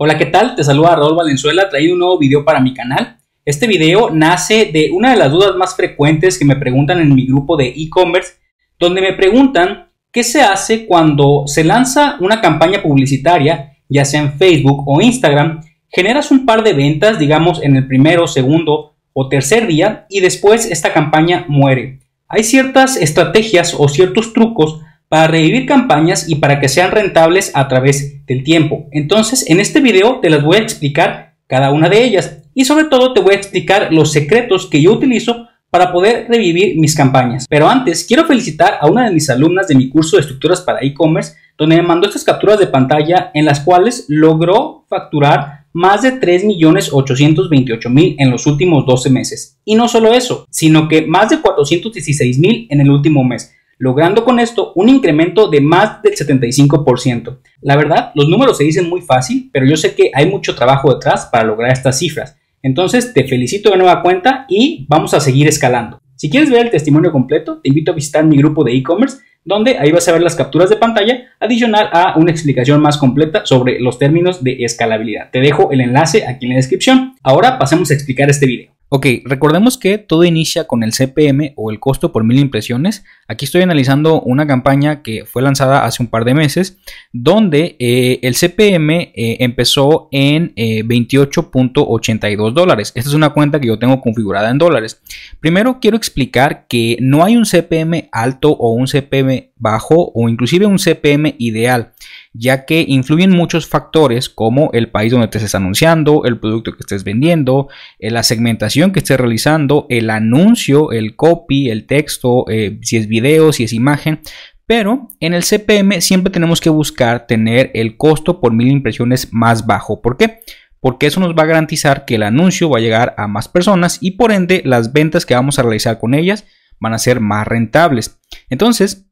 Hola, ¿qué tal? Te saluda Raúl Valenzuela, traído un nuevo video para mi canal. Este video nace de una de las dudas más frecuentes que me preguntan en mi grupo de e-commerce, donde me preguntan qué se hace cuando se lanza una campaña publicitaria, ya sea en Facebook o Instagram, generas un par de ventas, digamos en el primero, segundo o tercer día, y después esta campaña muere. Hay ciertas estrategias o ciertos trucos para revivir campañas y para que sean rentables a través del tiempo. Entonces, en este video te las voy a explicar cada una de ellas y sobre todo te voy a explicar los secretos que yo utilizo para poder revivir mis campañas. Pero antes, quiero felicitar a una de mis alumnas de mi curso de estructuras para e-commerce, donde me mandó estas capturas de pantalla en las cuales logró facturar más de 3.828.000 en los últimos 12 meses. Y no solo eso, sino que más de 416.000 en el último mes logrando con esto un incremento de más del 75%. La verdad, los números se dicen muy fácil, pero yo sé que hay mucho trabajo detrás para lograr estas cifras. Entonces, te felicito de nueva cuenta y vamos a seguir escalando. Si quieres ver el testimonio completo, te invito a visitar mi grupo de e-commerce, donde ahí vas a ver las capturas de pantalla, adicional a una explicación más completa sobre los términos de escalabilidad. Te dejo el enlace aquí en la descripción. Ahora pasemos a explicar este video. Ok, recordemos que todo inicia con el CPM o el costo por mil impresiones. Aquí estoy analizando una campaña que fue lanzada hace un par de meses, donde eh, el CPM eh, empezó en 28.82 eh, dólares. Esta es una cuenta que yo tengo configurada en dólares. Primero quiero explicar que no hay un CPM alto o un CPM bajo o inclusive un CPM ideal ya que influyen muchos factores como el país donde te estés anunciando, el producto que estés vendiendo, eh, la segmentación que estés realizando, el anuncio, el copy, el texto, eh, si es video, si es imagen. Pero en el CPM siempre tenemos que buscar tener el costo por mil impresiones más bajo. ¿Por qué? Porque eso nos va a garantizar que el anuncio va a llegar a más personas y por ende las ventas que vamos a realizar con ellas van a ser más rentables. Entonces,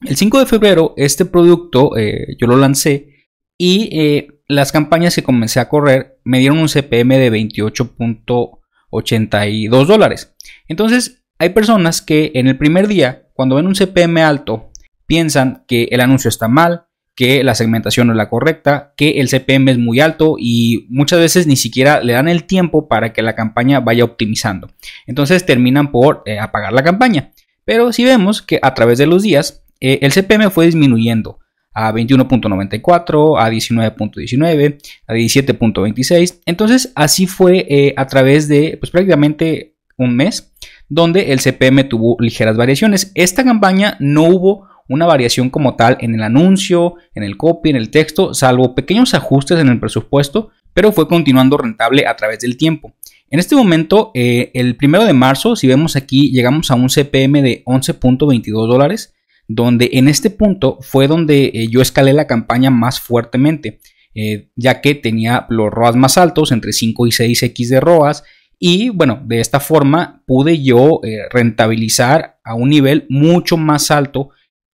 el 5 de febrero este producto eh, yo lo lancé y eh, las campañas que comencé a correr me dieron un CPM de 28.82 dólares. Entonces hay personas que en el primer día, cuando ven un CPM alto, piensan que el anuncio está mal, que la segmentación no es la correcta, que el CPM es muy alto y muchas veces ni siquiera le dan el tiempo para que la campaña vaya optimizando. Entonces terminan por eh, apagar la campaña. Pero si vemos que a través de los días eh, el CPM fue disminuyendo a 21.94, a 19.19, a 17.26. Entonces así fue eh, a través de pues, prácticamente un mes donde el CPM tuvo ligeras variaciones. Esta campaña no hubo una variación como tal en el anuncio, en el copy, en el texto, salvo pequeños ajustes en el presupuesto, pero fue continuando rentable a través del tiempo. En este momento, eh, el primero de marzo, si vemos aquí, llegamos a un CPM de 11.22 dólares donde en este punto fue donde eh, yo escalé la campaña más fuertemente, eh, ya que tenía los ROAS más altos, entre 5 y 6x de ROAS, y bueno, de esta forma pude yo eh, rentabilizar a un nivel mucho más alto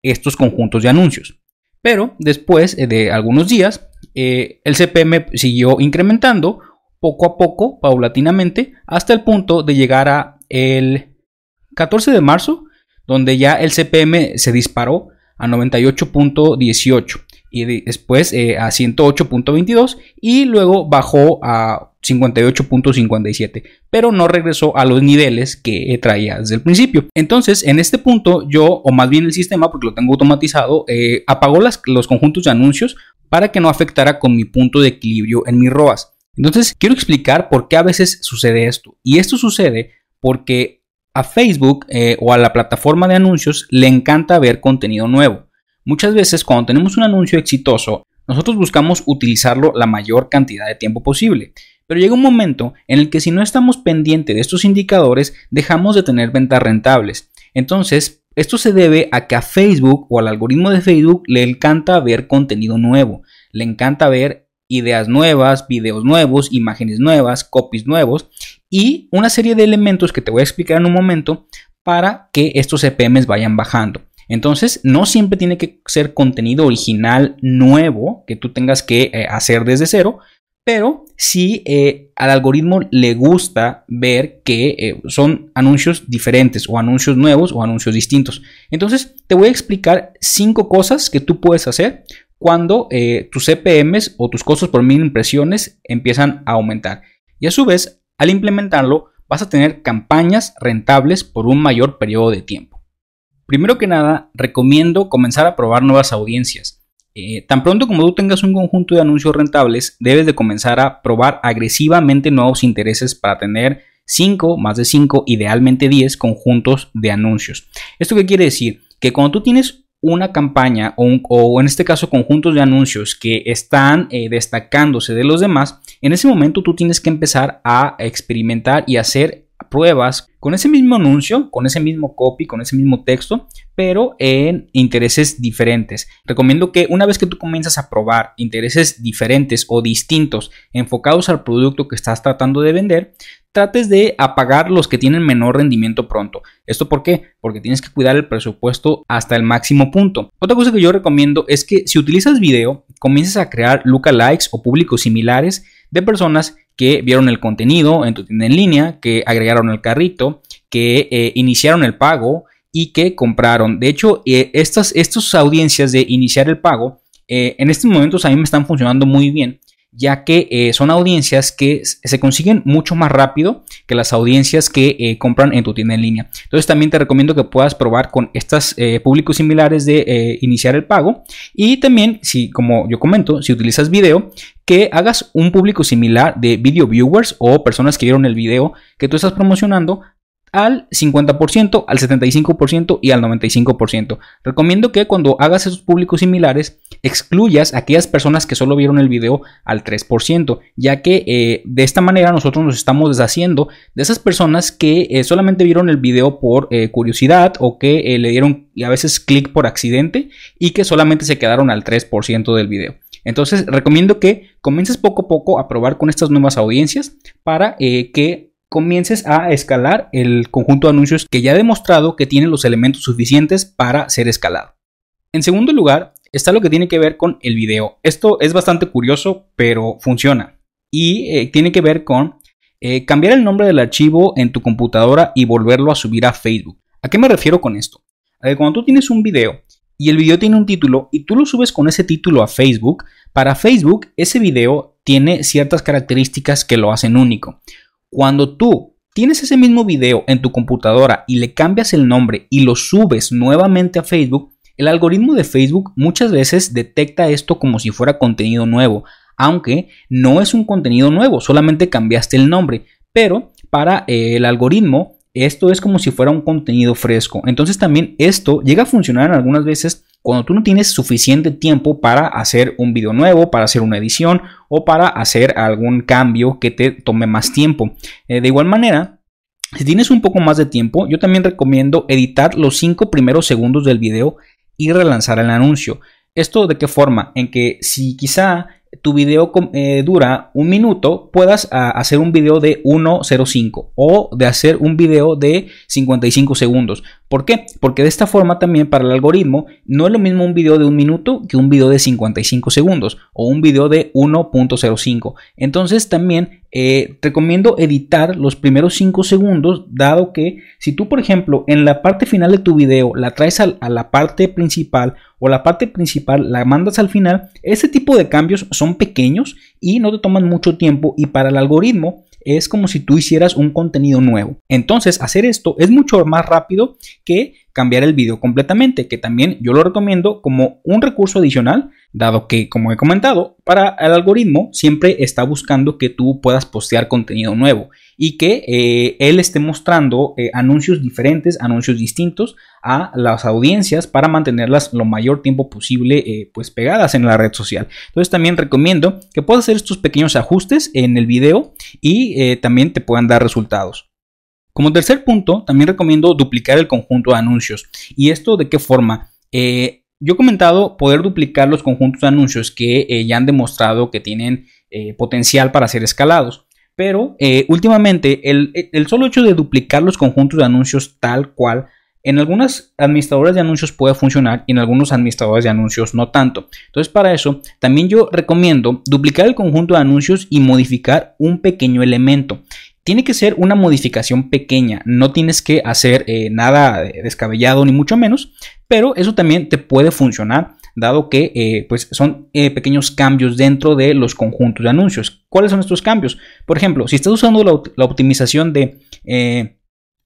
estos conjuntos de anuncios. Pero después de algunos días, el CPM siguió incrementando poco a poco, paulatinamente, hasta el punto de llegar a el 14 de marzo donde ya el CPM se disparó a 98.18 y después eh, a 108.22 y luego bajó a 58.57, pero no regresó a los niveles que traía desde el principio. Entonces, en este punto, yo, o más bien el sistema, porque lo tengo automatizado, eh, apagó las, los conjuntos de anuncios para que no afectara con mi punto de equilibrio en mi ROAS. Entonces, quiero explicar por qué a veces sucede esto. Y esto sucede porque a Facebook eh, o a la plataforma de anuncios le encanta ver contenido nuevo. Muchas veces cuando tenemos un anuncio exitoso, nosotros buscamos utilizarlo la mayor cantidad de tiempo posible. Pero llega un momento en el que si no estamos pendientes de estos indicadores, dejamos de tener ventas rentables. Entonces, esto se debe a que a Facebook o al algoritmo de Facebook le encanta ver contenido nuevo, le encanta ver ideas nuevas, videos nuevos, imágenes nuevas, copies nuevos y una serie de elementos que te voy a explicar en un momento para que estos CPMs vayan bajando. Entonces, no siempre tiene que ser contenido original nuevo que tú tengas que eh, hacer desde cero, pero si eh, al algoritmo le gusta ver que eh, son anuncios diferentes o anuncios nuevos o anuncios distintos. Entonces, te voy a explicar cinco cosas que tú puedes hacer cuando tus CPMs o tus costos por mil impresiones empiezan a aumentar. Y a su vez, al implementarlo, vas a tener campañas rentables por un mayor periodo de tiempo. Primero que nada, recomiendo comenzar a probar nuevas audiencias. Eh, tan pronto como tú tengas un conjunto de anuncios rentables, debes de comenzar a probar agresivamente nuevos intereses para tener 5, más de 5, idealmente 10 conjuntos de anuncios. ¿Esto qué quiere decir? Que cuando tú tienes una campaña o, en este caso conjuntos de anuncios que están eh, destacándose de los demás, en ese momento tú tienes que empezar a experimentar y hacer pruebas con ese mismo anuncio, con ese mismo copy, con ese mismo texto, pero en intereses diferentes. Recomiendo que una vez que tú comienzas a probar intereses diferentes o distintos enfocados al producto que estás tratando de vender, trates de apagar los que tienen menor rendimiento pronto. ¿Esto por qué? Porque tienes que cuidar el presupuesto hasta el máximo punto. Otra cosa que yo recomiendo es que si utilizas video, comiences a crear lookalikes o públicos similares de personas que vieron el contenido en tu tienda en línea, que agregaron el carrito, que eh, iniciaron el pago y que compraron. De hecho, eh, estas, estas audiencias de iniciar el pago, eh, en estos momentos a mí me están funcionando muy bien ya que eh, son audiencias que se consiguen mucho más rápido que las audiencias que eh, compran en tu tienda en línea. Entonces también te recomiendo que puedas probar con estos eh, públicos similares de iniciar el pago y también si como yo comento, si utilizas video, que hagas un público similar de video viewers o personas que vieron el video que tú estás promocionando al 50%, al 75% y al 95%. Recomiendo que cuando hagas esos públicos similares excluyas a aquellas personas que solo vieron el video al 3%, ya que eh, de esta manera nosotros nos estamos deshaciendo de esas personas que eh, solamente vieron el video por eh, curiosidad o que le dieron a veces clic por accidente y que solamente se quedaron al 3% del video. Entonces recomiendo que comiences poco a poco a probar con estas nuevas audiencias para que comiences a escalar el conjunto de anuncios que ya ha demostrado que tiene los elementos suficientes para ser escalado. En segundo lugar, está lo que tiene que ver con el video. Esto es bastante curioso, pero funciona. Y eh, tiene que ver con eh, cambiar el nombre del archivo en tu computadora y volverlo a subir a Facebook. ¿A qué me refiero con esto? cuando tú tienes un video y el video tiene un título y tú lo subes con ese título a Facebook, para Facebook ese video tiene ciertas características que lo hacen único. Cuando tú tienes ese mismo video en tu computadora y le cambias el nombre y lo subes nuevamente a Facebook, el algoritmo de Facebook muchas veces detecta esto como si fuera contenido nuevo, aunque no es un contenido nuevo, solamente cambiaste el nombre, pero para eh, el algoritmo esto es como si fuera un contenido fresco. Entonces también esto llega a funcionar algunas veces cuando tú no tienes suficiente tiempo para hacer un video nuevo, para hacer una edición o para hacer algún cambio que te tome más tiempo. Eh, de igual manera, si tienes un poco más de tiempo, yo también recomiendo editar los 5 primeros segundos del video y relanzar el anuncio. ¿Esto de qué forma? En que si quizá tu video eh, dura un minuto, puedas ah, hacer un video de 1.05 o de hacer un video de 55 segundos. ¿Por qué? Porque de esta forma también para el algoritmo no es lo mismo un video de un minuto que un video de 55 segundos o un video de 1.05. Entonces también eh, recomiendo editar los primeros 5 segundos dado que si tú por ejemplo en la parte final de tu video la traes a, a la parte principal o la parte principal la mandas al final, ese tipo de cambios son pequeños y no te toman mucho tiempo y para el algoritmo es como si tú hicieras un contenido nuevo. Entonces, hacer esto es mucho más rápido que cambiar el video completamente, que también yo lo recomiendo como un recurso adicional, dado que, como he comentado, para el algoritmo siempre está buscando que tú puedas postear contenido nuevo y que eh, él esté mostrando eh, anuncios diferentes, anuncios distintos a las audiencias para mantenerlas lo mayor tiempo posible eh, pues pegadas en la red social. Entonces también recomiendo que puedas hacer estos pequeños ajustes en el video y también te puedan dar resultados. Como tercer punto, también recomiendo duplicar el conjunto de anuncios. ¿Y esto de qué forma? Yo he comentado poder duplicar los conjuntos de anuncios que ya han demostrado que tienen potencial para ser escalados. Pero eh, últimamente el, solo hecho de duplicar los conjuntos de anuncios tal cual en algunas administradoras de anuncios puede funcionar y en algunos administradores de anuncios no tanto. Entonces para eso también yo recomiendo duplicar el conjunto de anuncios y modificar un pequeño elemento. Tiene que ser una modificación pequeña, no tienes que hacer eh, nada descabellado ni mucho menos, pero eso también te puede funcionar dado que eh, pues son eh, pequeños cambios dentro de los conjuntos de anuncios. ¿Cuáles son estos cambios? Por ejemplo, si estás usando la, optimización de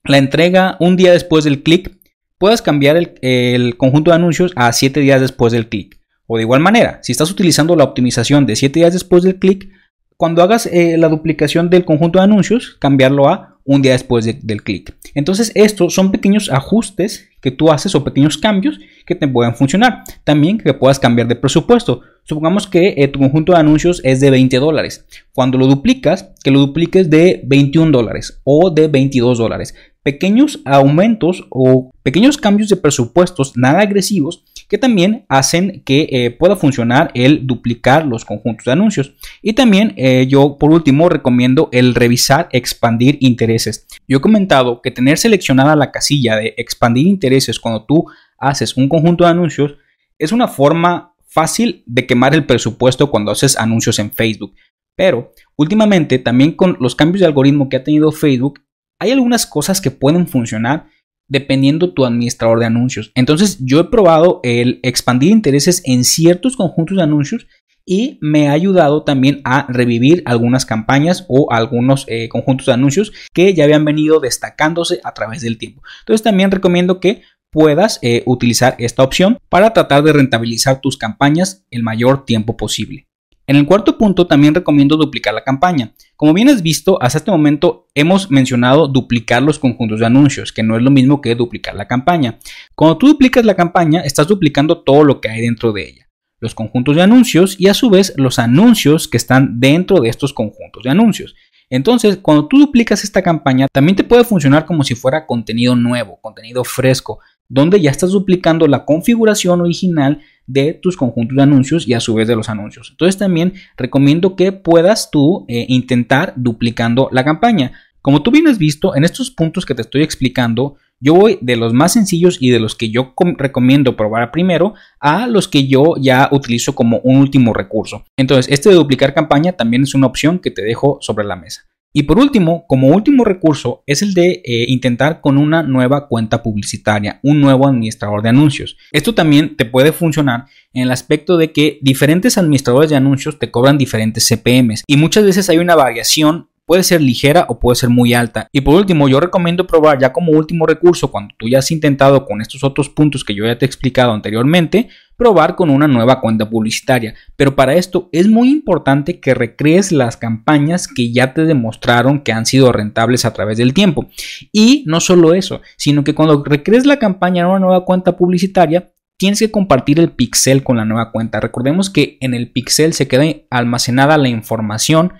la entrega un día después del clic, puedes cambiar el, el conjunto de anuncios a 7 días después del clic. O de igual manera, si estás utilizando la optimización de 7 días después del clic, cuando hagas eh, la duplicación del conjunto de anuncios, cambiarlo a un día después del clic. Entonces, estos son pequeños ajustes que tú haces o pequeños cambios que te pueden funcionar. También que puedas cambiar de presupuesto. Supongamos que eh, tu conjunto de anuncios es de 20 dólares. Cuando lo duplicas, que lo dupliques de 21 dólares o de 22 dólares. Pequeños aumentos o pequeños cambios de presupuestos nada agresivos que también hacen que eh, pueda funcionar el duplicar los conjuntos de anuncios. Y también eh, yo por último recomiendo el revisar expandir intereses. Yo he comentado que tener seleccionada la casilla de expandir intereses cuando tú haces un conjunto de anuncios es una forma fácil de quemar el presupuesto cuando haces anuncios en Facebook. Pero últimamente también con los cambios de algoritmo que ha tenido Facebook hay algunas cosas que pueden funcionar dependiendo tu administrador de anuncios. Entonces yo he probado el expandir intereses en ciertos conjuntos de anuncios y me ha ayudado también a revivir algunas campañas o algunos eh, conjuntos de anuncios que ya habían venido destacándose a través del tiempo. Entonces también recomiendo que puedas eh, utilizar esta opción para tratar de rentabilizar tus campañas el mayor tiempo posible. En el cuarto punto también recomiendo duplicar la campaña. Como bien has visto, hasta este momento hemos mencionado duplicar los conjuntos de anuncios, que no es lo mismo que duplicar la campaña. Cuando tú duplicas la campaña, estás duplicando todo lo que hay dentro de ella. Los conjuntos de anuncios y a su vez los anuncios que están dentro de estos conjuntos de anuncios. Entonces, cuando tú duplicas esta campaña, también te puede funcionar como si fuera contenido nuevo, contenido fresco, donde ya estás duplicando la configuración original de tus conjuntos de anuncios y a su vez de los anuncios. Entonces también recomiendo que puedas tú eh, intentar duplicando la campaña. Como tú bien has visto, en estos puntos que te estoy explicando, yo voy de los más sencillos y de los que yo recomiendo probar primero a los que yo ya utilizo como un último recurso. Entonces, este de duplicar campaña también es una opción que te dejo sobre la mesa. Y por último, como último recurso, es el de eh, intentar con una nueva cuenta publicitaria, un nuevo administrador de anuncios. Esto también te puede funcionar en el aspecto de que diferentes administradores de anuncios te cobran diferentes CPMs y muchas veces hay una variación puede ser ligera o puede ser muy alta. Y por último, yo recomiendo probar ya como último recurso, cuando tú ya has intentado con estos otros puntos que yo ya te he explicado anteriormente, probar con una nueva cuenta publicitaria. Pero para esto es muy importante que recrees las campañas que ya te demostraron que han sido rentables a través del tiempo. Y no solo eso, sino que cuando recrees la campaña en una nueva cuenta publicitaria, tienes que compartir el pixel con la nueva cuenta. Recordemos que en el pixel se queda almacenada la información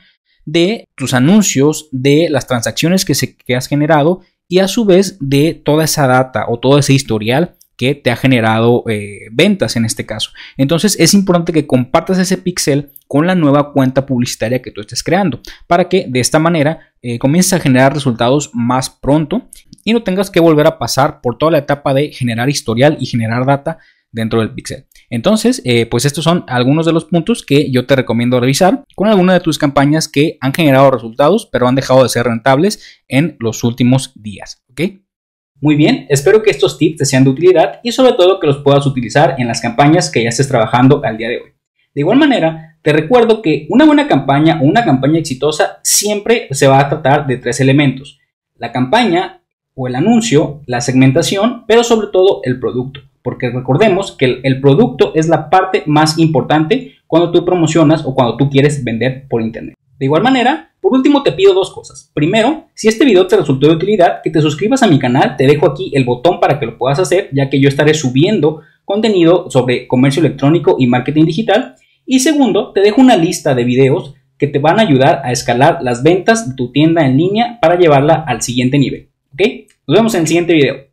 de tus anuncios, de las transacciones que, que has generado y a su vez de toda esa data o todo ese historial que te ha generado eh, ventas en este caso. Entonces es importante que compartas ese pixel con la nueva cuenta publicitaria que tú estés creando para que de esta manera eh, comiences a generar resultados más pronto y no tengas que volver a pasar por toda la etapa de generar historial y generar data dentro del pixel. Entonces, eh, pues estos son algunos de los puntos que yo te recomiendo revisar con alguna de tus campañas que han generado resultados, pero han dejado de ser rentables en los últimos días. Muy bien, espero que estos tips te sean de utilidad y sobre todo que los puedas utilizar en las campañas que ya estés trabajando al día de hoy. De igual manera, te recuerdo que una buena campaña o una campaña exitosa siempre se va a tratar de tres elementos. La campaña o el anuncio, la segmentación, pero sobre todo el producto. Porque recordemos que el, producto es la parte más importante cuando tú promocionas o cuando tú quieres vender por internet. De igual manera, por último te pido dos cosas. Primero, si este video te resultó de utilidad, que te suscribas a mi canal, te dejo aquí el botón para que lo puedas hacer, ya que yo estaré subiendo contenido sobre comercio electrónico y marketing digital. Y segundo, te dejo una lista de videos que te van a ayudar a escalar las ventas de tu tienda en línea para llevarla al siguiente nivel. ¿Ok? Nos vemos en el siguiente video.